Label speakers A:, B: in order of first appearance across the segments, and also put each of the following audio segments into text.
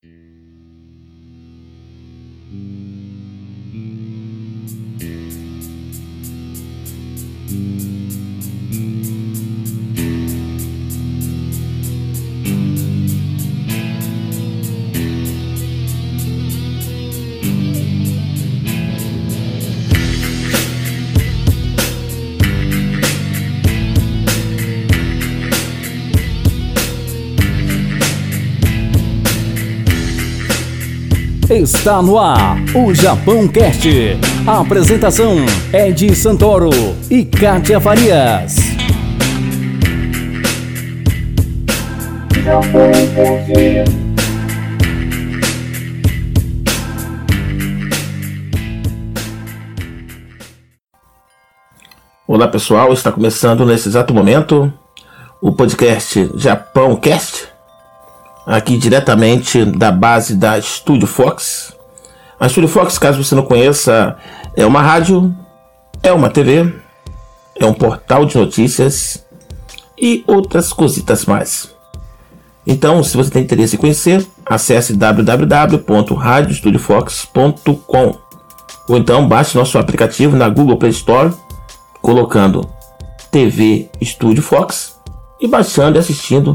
A: Thank you. Está no ar o Japão Cast. A apresentação Ed Santoro e Kátia Farias.
B: Olá pessoal, está começando nesse exato momento o podcast Japão Cast aqui diretamente da base da Studio Fox. A Studio Fox, caso você não conheça, é uma rádio, é uma TV, é um portal de notícias e outras cositas mais. Então, se você tem interesse em conhecer, acesse www.radiostudiofox.com ou então baixe nosso aplicativo na Google Play Store colocando TV Studio Fox e baixando e assistindo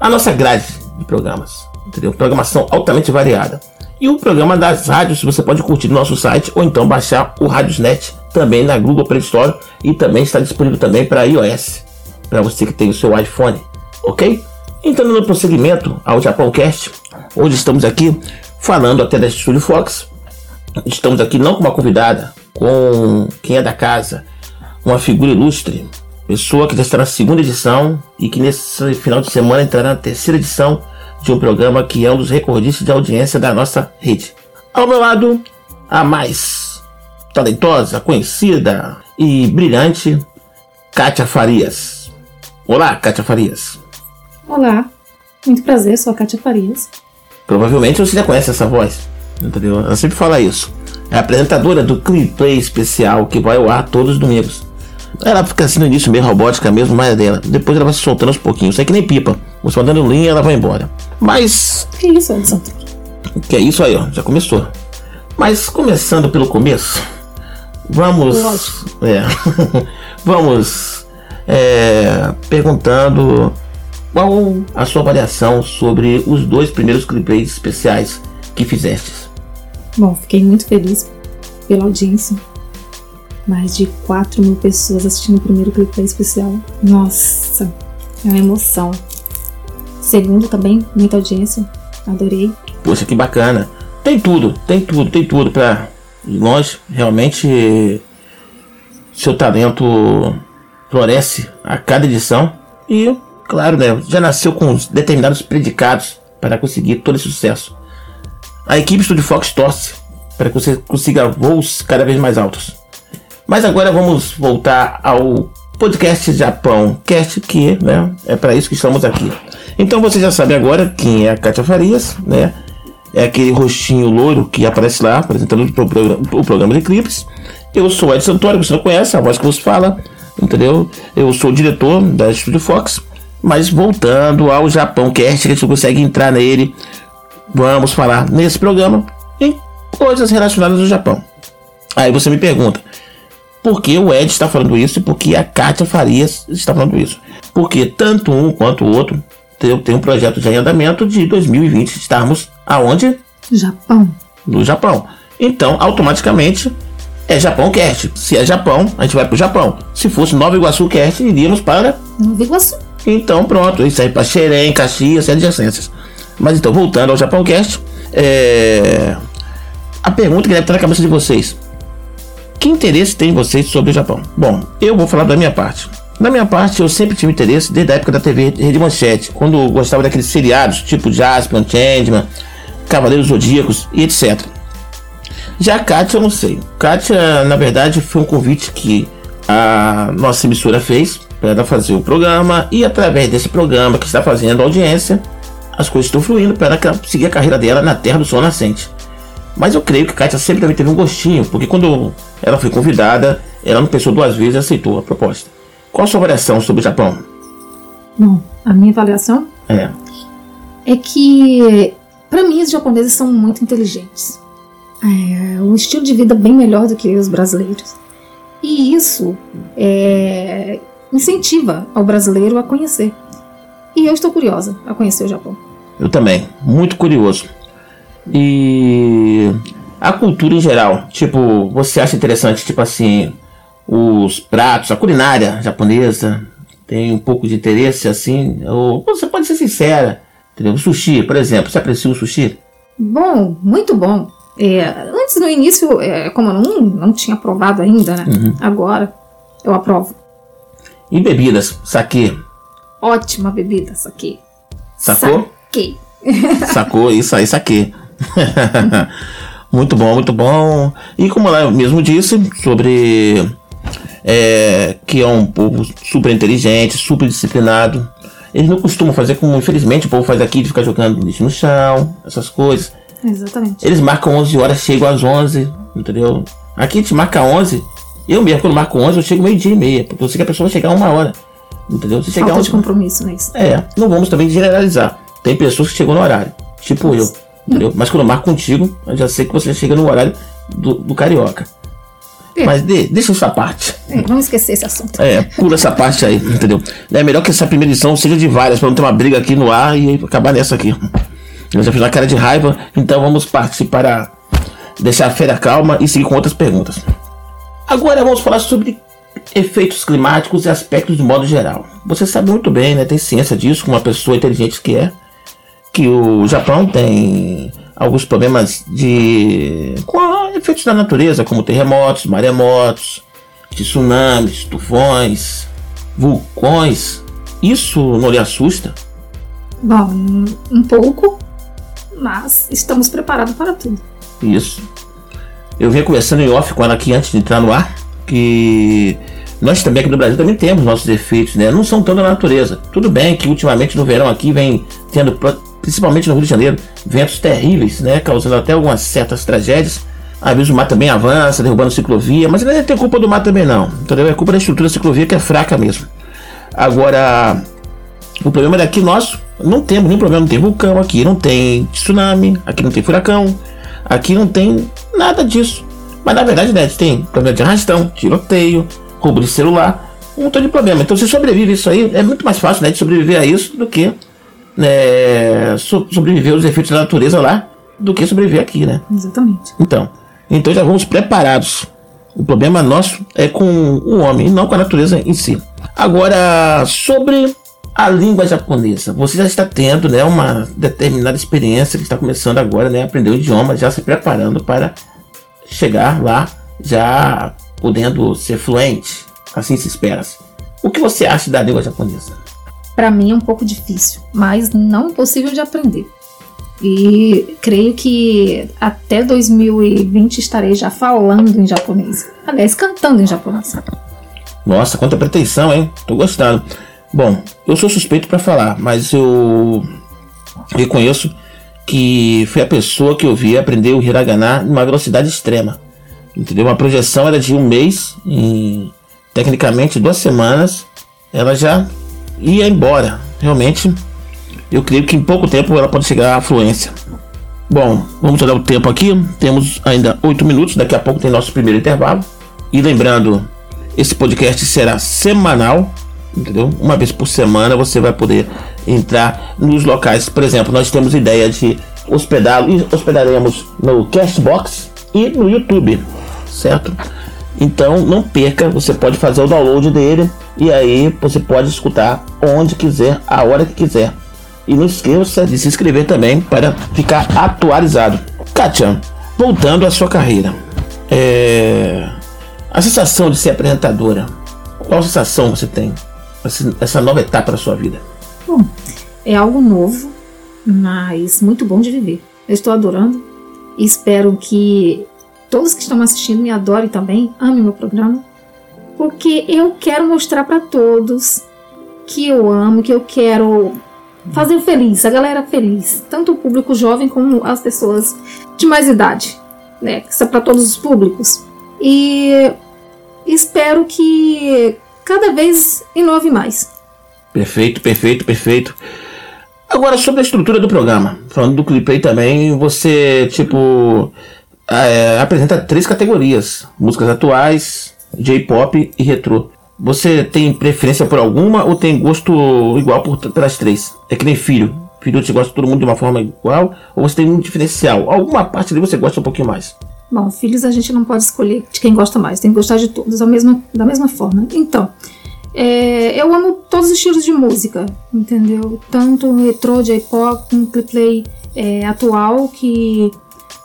B: a nossa grade de programas. Entendeu? Programação altamente variada. E o programa das rádios você pode curtir no nosso site ou então baixar o Radiosnet também na Google Play Store e também está disponível também para iOS, para você que tem o seu iPhone, ok? Então no prosseguimento ao Japão Cast, hoje estamos aqui falando até da Studio Fox. Estamos aqui não com uma convidada, com quem é da casa, uma figura ilustre, pessoa que já está na segunda edição e que nesse final de semana entrará na terceira edição de um programa que é um dos recordistas de audiência da nossa rede. Ao meu lado, a mais talentosa, conhecida e brilhante Kátia Farias. Olá, Kátia Farias.
C: Olá, muito prazer, sou a Kátia Farias.
B: Provavelmente você já conhece essa voz, entendeu? Ela sempre fala isso. É a apresentadora do Clip Play especial que vai ao ar todos os domingos. Ela fica assim no início meio robótica mesmo, mas dela. Depois ela vai se soltando aos pouquinhos. Isso é que nem pipa. Você vai dando linha e ela vai embora. Mas.
C: Que isso, Edson?
B: Que é isso aí, ó. Já começou. Mas começando pelo começo, vamos. É, vamos é, perguntando qual a sua avaliação sobre os dois primeiros clipes especiais que fizeste.
C: Bom, fiquei muito feliz pela audiência mais de 4 mil pessoas assistindo o primeiro clipe especial. Nossa, é uma emoção. Segundo também, muita audiência. Adorei.
B: Poxa, que bacana. Tem tudo, tem tudo, tem tudo pra ir longe. Realmente, seu talento floresce a cada edição. E, claro, né, já nasceu com determinados predicados para conseguir todo esse sucesso. A equipe Studio Fox torce para que você consiga voos cada vez mais altos. Mas agora vamos voltar ao podcast Japão Cast, que né, é para isso que estamos aqui. Então você já sabe agora quem é a Kátia Farias, né? É aquele rostinho loiro que aparece lá, apresentando o programa, o programa de clipes. Eu sou Ed Santoro, você não conhece, a voz que você fala, entendeu? Eu sou diretor da Studio Fox. Mas voltando ao Japão Cast, que a gente consegue entrar nele, vamos falar nesse programa em coisas relacionadas ao Japão. Aí você me pergunta, porque o Ed está falando isso e porque a Kátia Farias está falando isso. Porque tanto um quanto o outro tem um projeto de andamento de 2020 estarmos aonde?
C: Japão.
B: No Japão. Então, automaticamente é Japão Cast. Se é Japão, a gente vai para o Japão. Se fosse Nova Iguaçu Cast, iríamos para
C: Nova Iguaçu.
B: Então, pronto, isso aí para Xerém, Caxias e adjacências. Mas então, voltando ao Japão Cast, é... a pergunta que deve estar na cabeça de vocês: que interesse tem vocês sobre o Japão? Bom, eu vou falar da minha parte. Da minha parte, eu sempre tive interesse desde a época da TV Rede Manchete, quando eu gostava daqueles seriados tipo Jaspion, Changeman, Cavaleiros Zodíacos e etc. Já a Kátia, eu não sei. Kátia, na verdade, foi um convite que a nossa emissora fez para ela fazer o programa e através desse programa que está fazendo audiência, as coisas estão fluindo para ela seguir a carreira dela na Terra do Sol Nascente. Mas eu creio que Kátia sempre também teve um gostinho, porque quando ela foi convidada, ela não pensou duas vezes e aceitou a proposta. Qual a sua avaliação sobre o Japão?
C: Bom, a minha avaliação
B: é,
C: é que Para mim, os japoneses são muito inteligentes. É um estilo de vida bem melhor do que os brasileiros. E isso é, incentiva ao brasileiro a conhecer. E eu estou curiosa a conhecer o Japão.
B: Eu também, muito curioso. E a cultura em geral, tipo, você acha interessante, tipo assim, os pratos, a culinária japonesa, tem um pouco de interesse assim, ou você pode ser sincera, entendeu? O sushi, por exemplo, você aprecia o sushi?
C: Bom, muito bom. É, antes, no início, é, como eu não, não tinha provado ainda, né?
B: Uhum.
C: Agora eu aprovo.
B: E bebidas, saque,
C: Ótima bebida, saque.
B: Sacou?
C: Saque.
B: sacou? Isso aí, saque. muito bom, muito bom. E como ela mesmo disse, sobre é, que é um povo super inteligente, super disciplinado. Eles não costumam fazer como, infelizmente, o povo faz aqui de ficar jogando lixo no chão, essas coisas.
C: Exatamente.
B: Eles marcam 11 horas, chegam às 11, entendeu? Aqui a gente marca 11. Eu mesmo, quando marco 11, eu chego meio-dia e meia, porque eu sei que a pessoa vai chegar uma hora. Entendeu? Se chegar
C: Falta
B: 11,
C: de compromisso, né?
B: É, não vamos também generalizar. Tem pessoas que chegam no horário, tipo eu, entendeu? Mas quando eu marco contigo, eu já sei que você chega no horário do, do carioca.
C: É.
B: Mas de- deixa essa parte.
C: É, vamos esquecer esse assunto.
B: É, pula essa parte aí, entendeu? É melhor que essa primeira edição seja de várias, pra não ter uma briga aqui no ar e acabar nessa aqui. Eu já fiz uma cara de raiva, então vamos partir para deixar a feira calma e seguir com outras perguntas. Agora vamos falar sobre efeitos climáticos e aspectos de modo geral. Você sabe muito bem, né? Tem ciência disso, como uma pessoa inteligente que é, que o Japão tem alguns problemas de com efeitos da natureza, como terremotos, maremotos, tsunamis, tufões, vulcões. Isso não lhe assusta?
C: Bom, um, pouco, mas estamos preparados para tudo.
B: Isso. Eu vinha conversando em off com ela aqui antes de entrar no ar, que nós também aqui no Brasil também temos nossos efeitos, né? Não são tão da natureza. Tudo bem que ultimamente no verão aqui vem tendo, principalmente no Rio de Janeiro, ventos terríveis, né? Causando até algumas certas tragédias. Às vezes o mar também avança, derrubando ciclovia, mas não é ter culpa do mar também não, entendeu? É culpa da estrutura da ciclovia que é fraca mesmo. Agora, o problema daqui nosso, não temos nenhum problema, não tem vulcão aqui, não tem tsunami, aqui não tem furacão, aqui não tem nada disso. Mas na verdade, né, tem problema de arrastão, tiroteio, roubo de celular, um montão de problema. Então você sobrevive isso aí, é muito mais fácil né, de sobreviver a isso do que né, so- sobreviver aos efeitos da natureza lá, do que sobreviver aqui, né?
C: Exatamente.
B: Então, então já vamos preparados. O problema nosso é com o homem, não com a natureza em si. Agora, sobre a língua japonesa, você já está tendo né, uma determinada experiência que está começando agora, né, a aprender o idioma, já se preparando para chegar lá, já podendo ser fluente. Assim se espera. O que você acha da língua japonesa?
C: Para mim é um pouco difícil, mas não impossível de aprender. E creio que até 2020 estarei já falando em japonês. Aliás, cantando em japonês.
B: Nossa, quanta pretensão, hein? Tô gostando. Bom, eu sou suspeito para falar, mas eu reconheço que foi a pessoa que eu vi aprender o hiragana numa velocidade extrema. Entendeu? Uma projeção era de um mês, em tecnicamente duas semanas, ela já ia embora. Realmente, eu creio que em pouco tempo ela pode chegar à fluência. Bom, vamos olhar o tempo aqui. Temos ainda oito minutos. Daqui a pouco tem nosso primeiro intervalo. E lembrando, esse podcast será semanal, entendeu? Uma vez por semana você vai poder entrar nos locais. Por exemplo, nós temos ideia de hospedá-lo e hospedaremos no Castbox e no YouTube, certo? Então não perca, você pode fazer o download dele e aí você pode escutar onde quiser, a hora que quiser. E não esqueça de se inscrever também para ficar atualizado. Katia, voltando à sua carreira, é... a sensação de ser apresentadora, qual sensação você tem? Essa- nova etapa da sua vida?
C: Bom, é algo novo, mas muito bom de viver. Eu estou adorando espero que todos que estão assistindo me adorem também, amem meu programa, porque eu quero mostrar para todos que eu amo, que eu quero fazer feliz, a galera feliz, tanto o público jovem como as pessoas de mais idade, né? Isso é para todos os públicos. E espero que cada vez inove mais.
B: Perfeito, perfeito, perfeito. Agora, sobre a estrutura do programa, falando do clipe aí também, você, tipo, é, apresenta três categorias: músicas atuais, J-pop e retrô. Você tem preferência por alguma ou tem gosto igual por, pelas três? É que nem filho. Filho te gosta de todo mundo de uma forma igual ou você tem um diferencial? Alguma parte ali você gosta um pouquinho mais?
C: Bom, filhos a gente não pode escolher de quem gosta mais, tem que gostar de todos da mesma, da mesma forma. Então, é, eu amo todos os estilos de música, entendeu? Tanto retrô, J-pop, play é, atual, que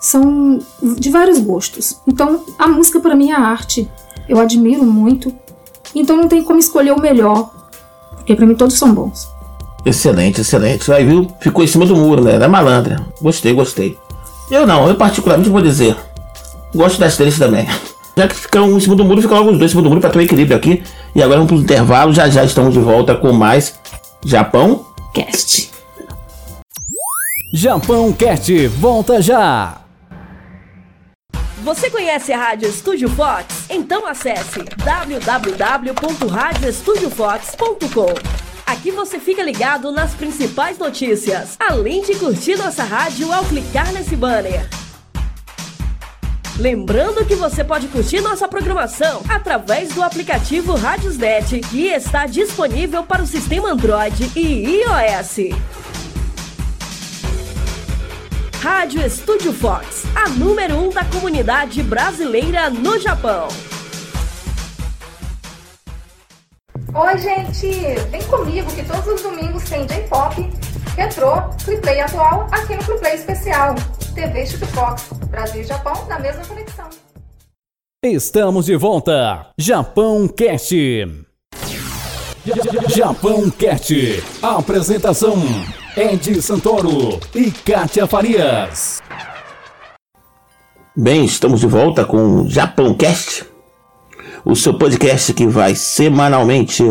C: são de vários gostos. Então, a música para mim é arte. Eu admiro muito. Então, não tem como escolher o melhor, porque para mim todos são bons.
B: Excelente, excelente. Aí viu, ficou em cima do muro, né? Da malandra. Gostei, gostei. Eu não, eu particularmente vou dizer, gosto das três também. Já que ficam um em cima do muro, ficam logo os dois em cima do muro para ter um equilíbrio aqui. E agora vamos para o intervalo, já já estamos de volta com mais Japão
C: Cast.
A: Japão Cast volta já!
D: Você conhece a Rádio Estúdio Fox? Então acesse www.radioestudiofox.com. Aqui você fica ligado nas principais notícias, além de curtir nossa rádio ao clicar nesse banner. Lembrando que você pode curtir nossa programação através do aplicativo Radiosnet, que está disponível para o sistema Android e iOS. Rádio Estúdio Fox, a número 1 um da comunidade brasileira no Japão.
E: Oi, gente! Vem comigo que todos os domingos tem J-Pop, Retrô, Cliplay atual aqui no Cliplay Especial. TV Estúdio Fox, Brasil e Japão na mesma conexão.
A: Estamos de volta! Japão Cast! Japão Cast. Apresentação: Ed Santoro e Kátia Farias.
B: Bem, estamos de volta com o Japão Cast, o seu podcast que vai semanalmente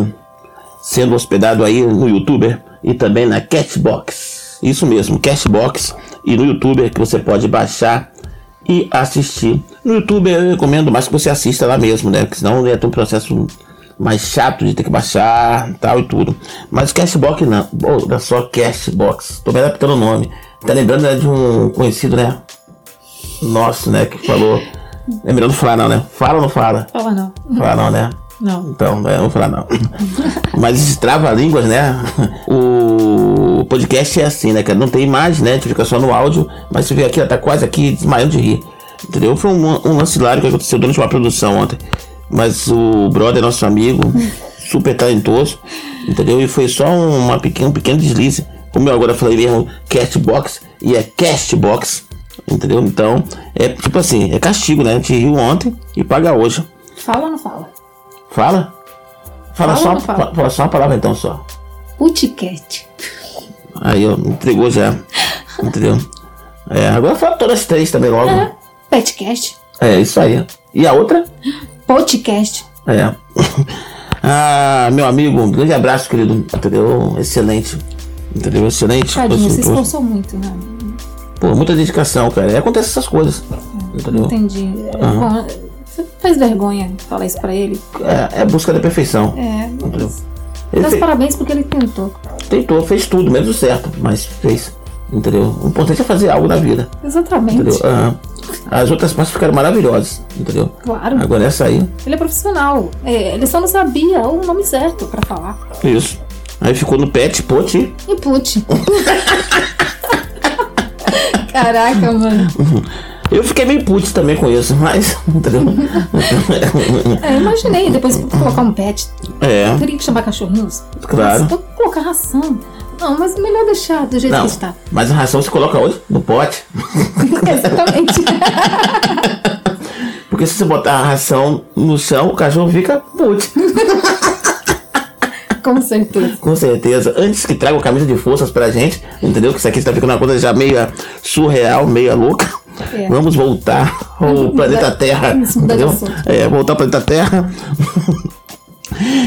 B: sendo hospedado aí no YouTube e também na Catbox. Isso mesmo, Cashbox e no YouTube que você pode baixar e assistir. No YouTube eu recomendo mais que você assista lá mesmo, né? Porque senão ter um processo mais chato de ter que baixar tal e tudo. Mas Cashbox não, olha só Cashbox, tô me adaptando o nome. Tá lembrando né, de um conhecido, né? Nosso, né? Que falou. É melhor não falar não, né? Fala ou não fala?
C: Fala não.
B: Fala não, né?
C: Não.
B: Então, né, não vou falar não. Mas trava-línguas, né? O podcast é assim, né, cara? Não tem imagem, né? A gente fica só no áudio, mas você vê aqui, ela tá quase aqui desmaiando de rir. Entendeu? Foi um, um lance hilário que aconteceu durante uma produção ontem. Mas o brother, nosso amigo, super talentoso, entendeu? E foi só uma pequena, um pequeno deslize. Como eu agora falei mesmo, Castbox e é Castbox, entendeu? Então, é tipo assim, é castigo, né? A gente riu ontem e paga hoje.
C: Fala ou não fala?
B: Fala? Fala,
C: Fala
B: só,
C: fala?
B: fa- fala só uma palavra então só.
C: Puticat.
B: Aí, ó, entregou já. Entendeu? É, agora fala todas as três também logo.
C: É. Petcast.
B: É, isso aí. E a outra?
C: Podcast.
B: É. ah, meu amigo, um grande abraço, querido. Entendeu? Excelente. Entendeu? Excelente.
C: Tadinho, se
B: Pô,
C: esforçou muito, né?
B: Pô, muita dedicação, cara. E acontece essas coisas. Entendeu?
C: Entendi. Bom, você faz vergonha falar isso pra ele.
B: É, é busca da perfeição.
C: É,
B: Entendeu?
C: mas
B: Ele
C: dá os
B: fe-
C: parabéns porque ele tentou.
B: tentou, fez tudo, menos o certo, mas fez. Entendeu? O importante é fazer algo na vida.
C: Exatamente.
B: Entendeu? Ah, as outras partes ficaram maravilhosas. Entendeu?
C: Claro.
B: Agora essa aí.
C: Ele é profissional. É, ele só não sabia o nome certo pra falar.
B: Isso. Aí ficou no pet, pote.
C: E put. Caraca, mano.
B: Eu fiquei meio putz também com isso, mas. Entendeu?
C: É, imaginei, depois colocar um pet.
B: É,
C: Teria que chamar cachorrinhos.
B: Claro.
C: Mas, colocar ração. Não, mas melhor deixar do jeito
B: não.
C: que está.
B: Mas a ração você coloca onde? No pote.
C: Exatamente.
B: Porque se você botar a ração no chão, o cachorro fica putz.
C: Com certeza.
B: Com certeza. Antes que tragam camisa de forças pra gente, entendeu? Que isso aqui está ficando uma coisa já meio surreal, meio louca.
C: É.
B: Vamos voltar ao planeta Terra.
C: de
B: entendeu? É, voltar ao planeta Terra.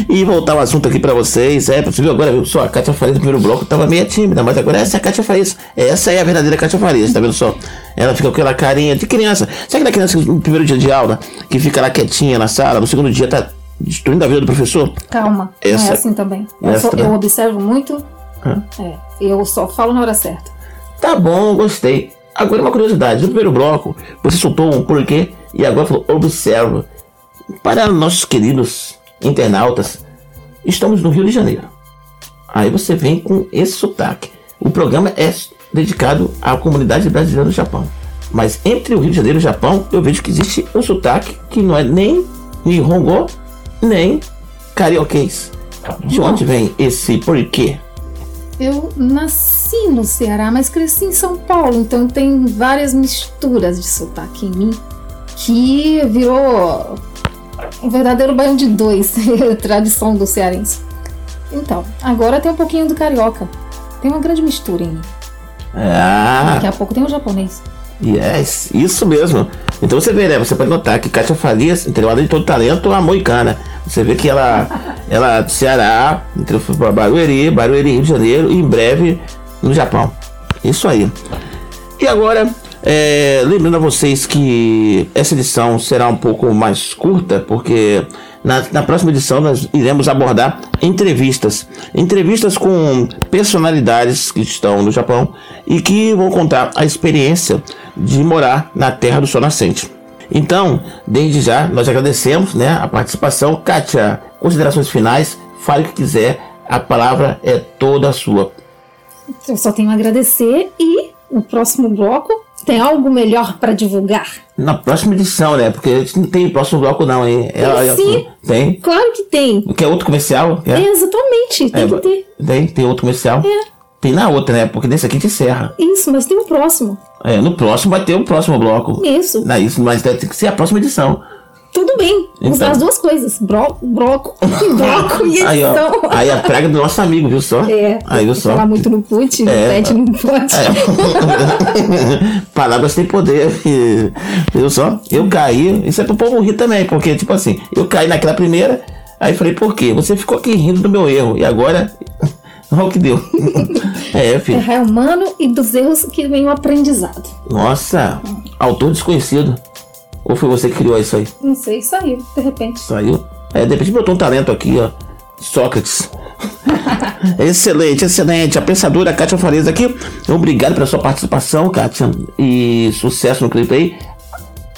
B: E voltar o assunto aqui pra vocês. É, viu agora, viu só, a Kátia Farias no primeiro bloco tava meio tímida, mas agora essa é a Kátia Farias. Essa é a verdadeira Kátia Farias, tá vendo só? Ela fica com aquela carinha de criança. Sabe aquela criança no primeiro dia de aula, que fica lá quietinha na sala, no segundo dia tá destruindo a vida do professor?
C: Calma. Não
B: Essa-
C: é assim também. Eu, eu observo muito É, eu só falo na hora certa.
B: Tá bom, gostei. Agora uma curiosidade. No primeiro bloco, você soltou um porquê e agora falou observa. Para nossos queridos internautas, estamos no Rio de Janeiro. Aí você vem com esse sotaque. O programa é dedicado à comunidade brasileira do Japão. Mas entre o Rio de Janeiro e o Japão, eu vejo que existe um sotaque que não é nem Nihongo, nem carioquês. De onde vem esse porquê?
C: Eu nasci no Ceará, mas cresci em São Paulo, então tem várias misturas de sotaque em mim que virou um verdadeiro banho de dois, tradição do cearense. Então, agora tem um pouquinho do carioca. Tem uma grande mistura em mim.
B: Ah,
C: Daqui a pouco tem o japonês.
B: yes, isso mesmo. Então você vê, né? Você pode notar que Kátia Farias, entendeu? Além de todo talento, a moicana. Você vê que ela, ela é do Ceará? Foi pra Barueri, Barueri, Rio de Janeiro e em breve no Japão. Isso aí. E agora, é, lembrando a vocês que essa edição será um pouco mais curta, porque na, na próxima edição nós iremos abordar entrevistas. Entrevistas com personalidades que estão no Japão e que vão contar a experiência de morar na Terra do Sol Nascente. Então, desde já, nós agradecemos né, a participação. Kátia, considerações finais, fale o que quiser, a palavra é toda sua.
C: Eu só tenho a agradecer e no próximo bloco tem algo melhor para divulgar.
B: Na próxima edição, né? Porque a gente não tem próximo bloco, não, hein? Ela-
C: sim.
B: Tem?
C: Claro que tem.
B: Quer outro comercial? Quer?
C: Exatamente, tem
B: É,
C: que ter.
B: Tem, tem outro comercial?
C: É.
B: Tem na outra, né? Porque nesse aqui a gente encerra.
C: Isso, mas tem o próximo.
B: É, no próximo vai ter o próximo bloco.
C: Isso.
B: Não, isso, mas tem que ser a próxima edição.
C: Tudo bem.
B: Então.
C: dar as duas coisas. Bro, broco, bloco e
B: Aí, ó.
C: edição.
B: Aí a praga do nosso amigo, viu só?
C: É,
B: Aí, viu só?
C: falar muito no put, no
B: É.
C: pet não pode.
B: Palavras têm poder. Viu só? Eu caí. Isso é pro povo rir também, porque, tipo assim, eu caí naquela primeira, aí falei, por quê? Você ficou aqui rindo do meu erro. E agora. Olha o que deu. é, filho.
C: Errar é humano e dos erros que vem o aprendizado.
B: Nossa, autor desconhecido. Ou foi você que criou isso aí?
C: Não sei, saiu, de repente.
B: Saiu? É, de repente botou um talento aqui, ó. Sócrates. excelente, excelente. A pensadora Kátia Farias aqui. Obrigado pela sua participação, Kátia. E sucesso no clipe aí.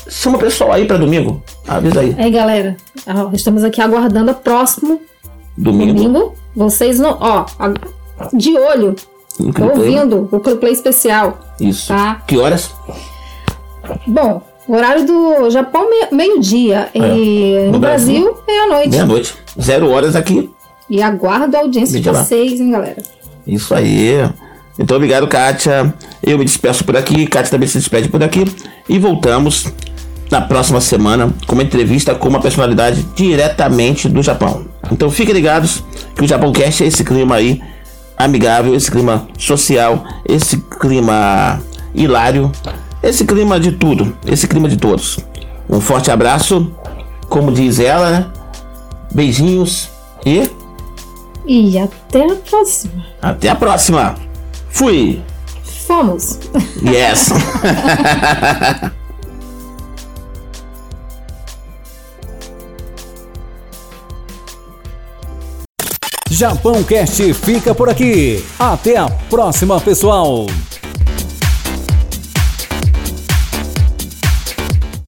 B: Chama o pessoal aí pra domingo. Avisa aí.
C: Aí, galera, ó, estamos aqui aguardando o próximo
B: Domingo.
C: domingo. Vocês não. Ó, de olho,
B: clipe aí.
C: ouvindo o Play especial.
B: Isso.
C: Tá.
B: Que horas?
C: Bom, o horário do Japão, me- meio-dia. E
B: É. No
C: no
B: Brasil?
C: Brasil, meia-noite.
B: Meia-noite. Zero horas aqui.
C: E aguardo a audiência de vocês, hein, galera.
B: Isso aí. Então, obrigado, Kátia. Eu me despeço por aqui. Kátia também se despede por aqui. E voltamos na próxima semana com uma entrevista com uma personalidade diretamente do Japão. Então, fiquem ligados que o Japão Cast é esse clima aí amigável, esse clima social, esse clima hilário, esse clima de tudo, esse clima de todos. Um forte abraço. Como diz ela, né? Beijinhos e
C: E até a próxima.
B: até a próxima. Fui!
C: Fomos!
B: Yes!
A: Japão Cast fica por aqui. Até a próxima, pessoal.